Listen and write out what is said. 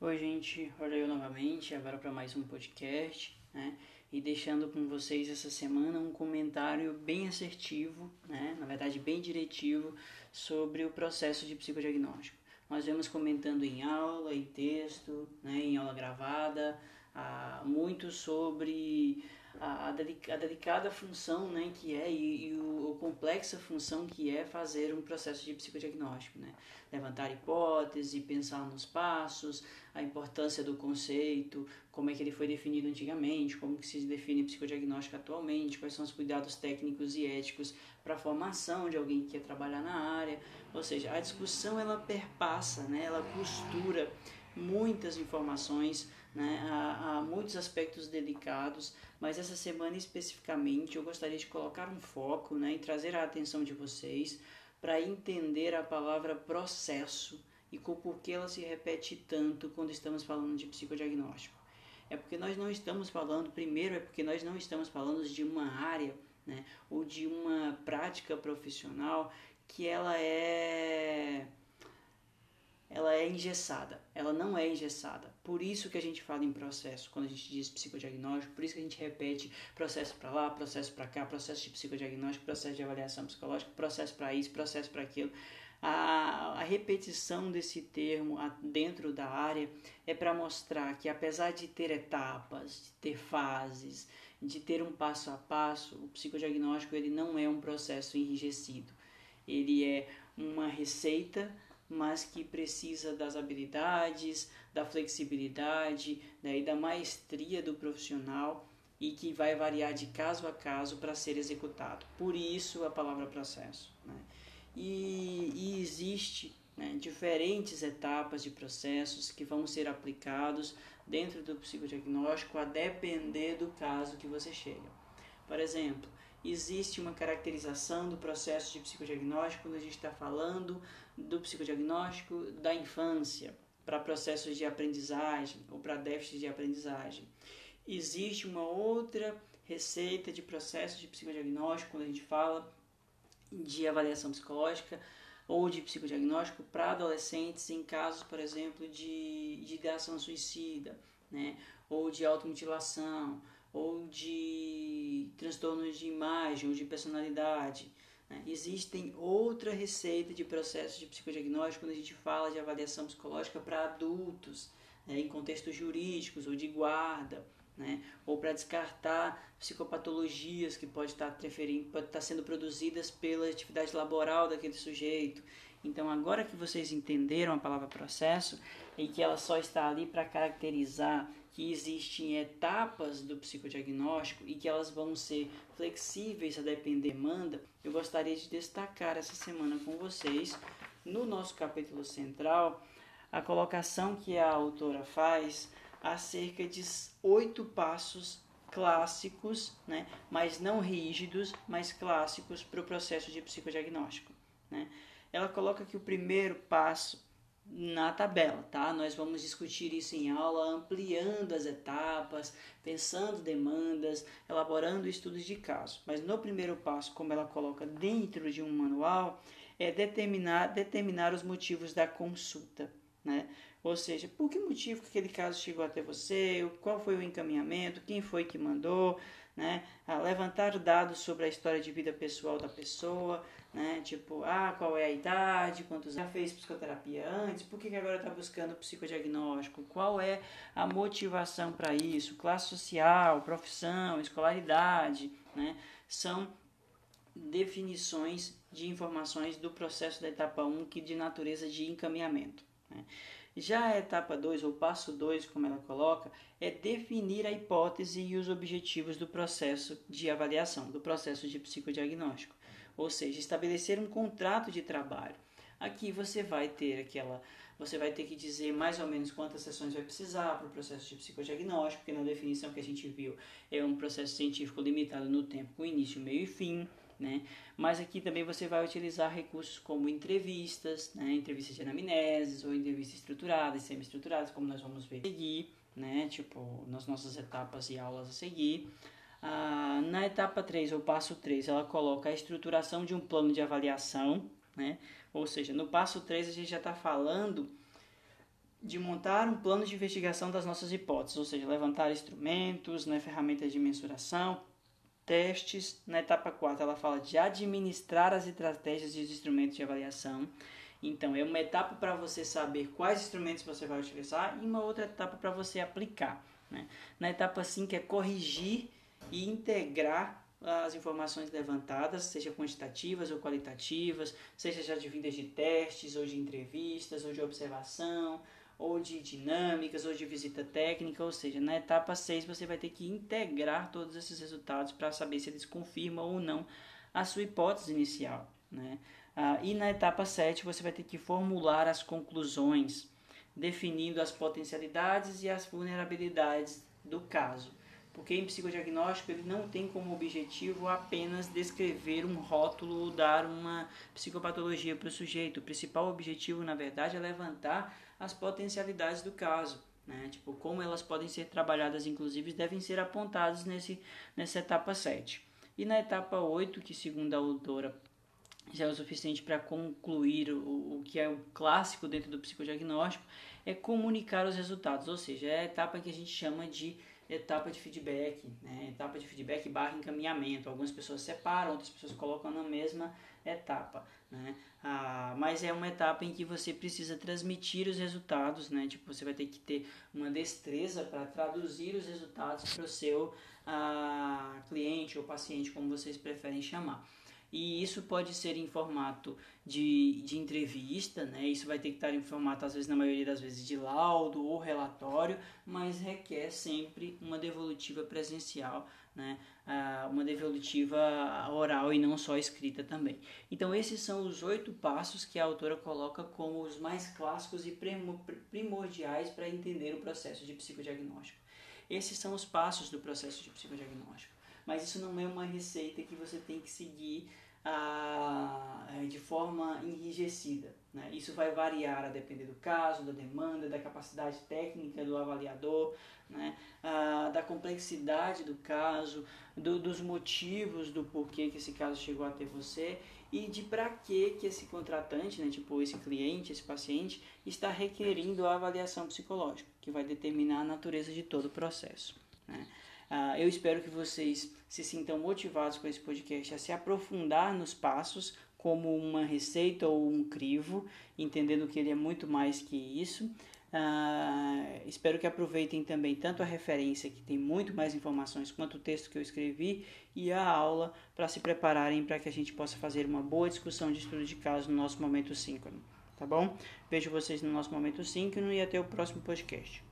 Oi, gente, olha eu novamente, agora para mais um podcast, né? E deixando com vocês essa semana um comentário bem assertivo, né? Na verdade, bem diretivo sobre o processo de psicodiagnóstico. Nós vemos comentando em aula, em texto, né? em aula gravada, ah, muito sobre a, a, delicada função né, que é e, e o, a complexa função que é fazer um processo de psicodiagnóstico. Né? Levantar hipótese, pensar nos passos, a importância do conceito, como é que ele foi definido antigamente, como que se define psicodiagnóstico atualmente, quais são os cuidados técnicos e éticos para a formação de alguém que quer trabalhar na área. Ou seja, a discussão ela perpassa, né? ela costura muitas informações, né? há, muitos aspectos delicados, mas essa semana especificamente eu gostaria de colocar um foco né? e trazer a atenção de vocês para entender a palavra processo e com por que ela se repete tanto quando estamos falando de psicodiagnóstico. É porque nós não estamos falando, primeiro é porque nós não estamos falando de uma área né, ou de uma prática profissional que ela é engessada, ela não é engessada. Por isso que a gente fala em processo, quando a gente diz psicodiagnóstico, por isso que a gente repete processo para lá, processo para cá, processo de psicodiagnóstico, processo de avaliação psicológica, processo para isso, processo para aquilo. A, a, repetição desse termo dentro da área é para mostrar que, apesar de ter etapas, de ter fases, de ter um passo a passo, o psicodiagnóstico ele não é um processo enrijecido. Ele é uma receita mas que precisa das habilidades, da flexibilidade né, e da maestria do profissional e que vai variar de caso a caso para ser executado. Por isso a palavra processo. Né? E, e existe né, diferentes etapas de processos que vão ser aplicados dentro do psicodiagnóstico a depender do caso que você chega. Por exemplo, existe uma caracterização do processo de psicodiagnóstico quando a gente está falando do psicodiagnóstico da infância para processos de aprendizagem ou para déficit de aprendizagem. Existe uma outra receita de processo de psicodiagnóstico quando a gente fala de avaliação psicológica ou de psicodiagnóstico para adolescentes em casos, por exemplo, de, de ideação suicida, né? ou de automutilação, ou de transtornos de imagem ou de personalidade. Né? Existem outra receita de processo de psicodiagnóstico quando a gente fala de avaliação psicológica para adultos, né? em contextos jurídicos ou de guarda, né? ou para descartar psicopatologias que pode estar, tá pode estar tá sendo produzidas pela atividade laboral daquele sujeito. Então, agora que vocês entenderam a palavra processo e que ela só está ali para caracterizar que existem etapas do psicodiagnóstico e que elas vão ser flexíveis a depender da demanda, eu gostaria de destacar essa semana com vocês, no nosso capítulo central, a colocação que a autora faz acerca de oito passos clássicos, né, mas não rígidos, mas clássicos para o processo de psicodiagnóstico. Né? Ela coloca que o primeiro passo na tabela, tá? Nós vamos discutir isso em aula, ampliando as etapas, pensando demandas, elaborando estudos de caso. Mas no primeiro passo, como ela coloca dentro de um manual, é determinar, determinar os motivos da consulta, né? Ou seja, por que motivo que aquele caso chegou até você, qual foi o encaminhamento, quem foi que mandou, né? A levantar dados sobre a história de vida pessoal da pessoa, né? Tipo, ah, qual é a idade, quantos já fez psicoterapia antes, por que, que agora está buscando psicodiagnóstico, qual é a motivação para isso, classe social, profissão, escolaridade, né? São definições de informações do processo da etapa 1 que de natureza de encaminhamento. Né? Já a etapa 2, ou passo 2, como ela coloca, é definir a hipótese e os objetivos do processo de avaliação, do processo de psicodiagnóstico. Ou seja, estabelecer um contrato de trabalho. Aqui você vai ter aquela, você vai ter que dizer mais ou menos quantas sessões vai precisar para o processo de psicodiagnóstico, porque na definição que a gente viu é um processo científico limitado no tempo, com início, meio e fim. Né? Mas aqui também você vai utilizar recursos como entrevistas, né? entrevistas de anamneses ou entrevistas estruturadas, semi-estruturadas, como nós vamos ver seguir, né? tipo, nas nossas etapas e aulas a seguir. Ah, na etapa 3, ou passo 3, ela coloca a estruturação de um plano de avaliação, Né? Ou seja, no passo 3 a gente já está falando de montar um plano de investigação das nossas hipóteses, ou seja, levantar instrumentos, né, ferramentas de mensuração, testes. Na etapa 4 ela fala de administrar as estratégias e os instrumentos de avaliação. Então, é uma etapa para você saber quais instrumentos você vai utilizar e uma outra etapa para você aplicar. Né? Na etapa 5 é corrigir e integrar as informações levantadas, seja quantitativas ou qualitativas, seja já de vindas de testes, ou de entrevistas, ou de observação, ou de dinâmicas, ou de visita técnica, ou seja, na etapa 6 você vai ter que integrar todos esses resultados para saber se eles confirmam ou não a sua hipótese inicial. Né? Ah, e na etapa 7 você vai ter que formular as conclusões, definindo as potencialidades e as vulnerabilidades do caso. Porque em psicodiagnóstico ele não tem como objetivo apenas descrever um rótulo ou dar uma psicopatologia para o sujeito. O principal objetivo, na verdade, é levantar as potencialidades do caso. Né? Tipo, como elas podem ser trabalhadas, inclusive, devem ser apontadas nesse, nessa etapa 7. E na etapa 8, que segundo a autora já é o suficiente para concluir o, o que é o clássico dentro do psicodiagnóstico, é comunicar os resultados, ou seja, é a etapa que a gente chama de etapa de feedback, né? etapa de feedback barra encaminhamento. Algumas pessoas separam, outras pessoas colocam na mesma etapa, né? Ah, mas é uma etapa em que você precisa transmitir os resultados, né? Tipo, você vai ter que ter uma destreza para traduzir os resultados para o seu ah, cliente ou paciente, como vocês preferem chamar e isso pode ser em formato de, de entrevista, né? Isso vai ter que estar em formato, às vezes, na maioria das vezes, de laudo ou relatório, mas requer sempre uma devolutiva presencial, né? Ah, uma devolutiva oral e não só escrita também. Então, esses são os oito passos que a autora coloca como os mais clássicos e primordiais para entender o processo de psicodiagnóstico. Esses são os passos do processo de psicodiagnóstico mas isso não é uma receita que você tem que seguir ah, é, de forma enrijecida. Né? Isso vai variar a depender do caso, da demanda, da capacidade técnica do avaliador, né? ah, da complexidade do caso, do, dos motivos do porquê que esse caso chegou até você e de para que que esse contratante, né, tipo esse cliente, esse paciente, está requerindo a avaliação psicológica, que vai determinar a natureza de todo o processo. Né? Uh, eu espero que vocês se sintam motivados com esse podcast a se aprofundar nos passos como uma receita ou um crivo, entendendo que ele é muito mais que isso. Uh, espero que aproveitem também tanto a referência, que tem muito mais informações, quanto o texto que eu escrevi e a aula para se prepararem para que a gente possa fazer uma boa discussão de estudo de caso no nosso momento síncrono. Tá bom? Vejo vocês no nosso momento síncrono e até o próximo podcast.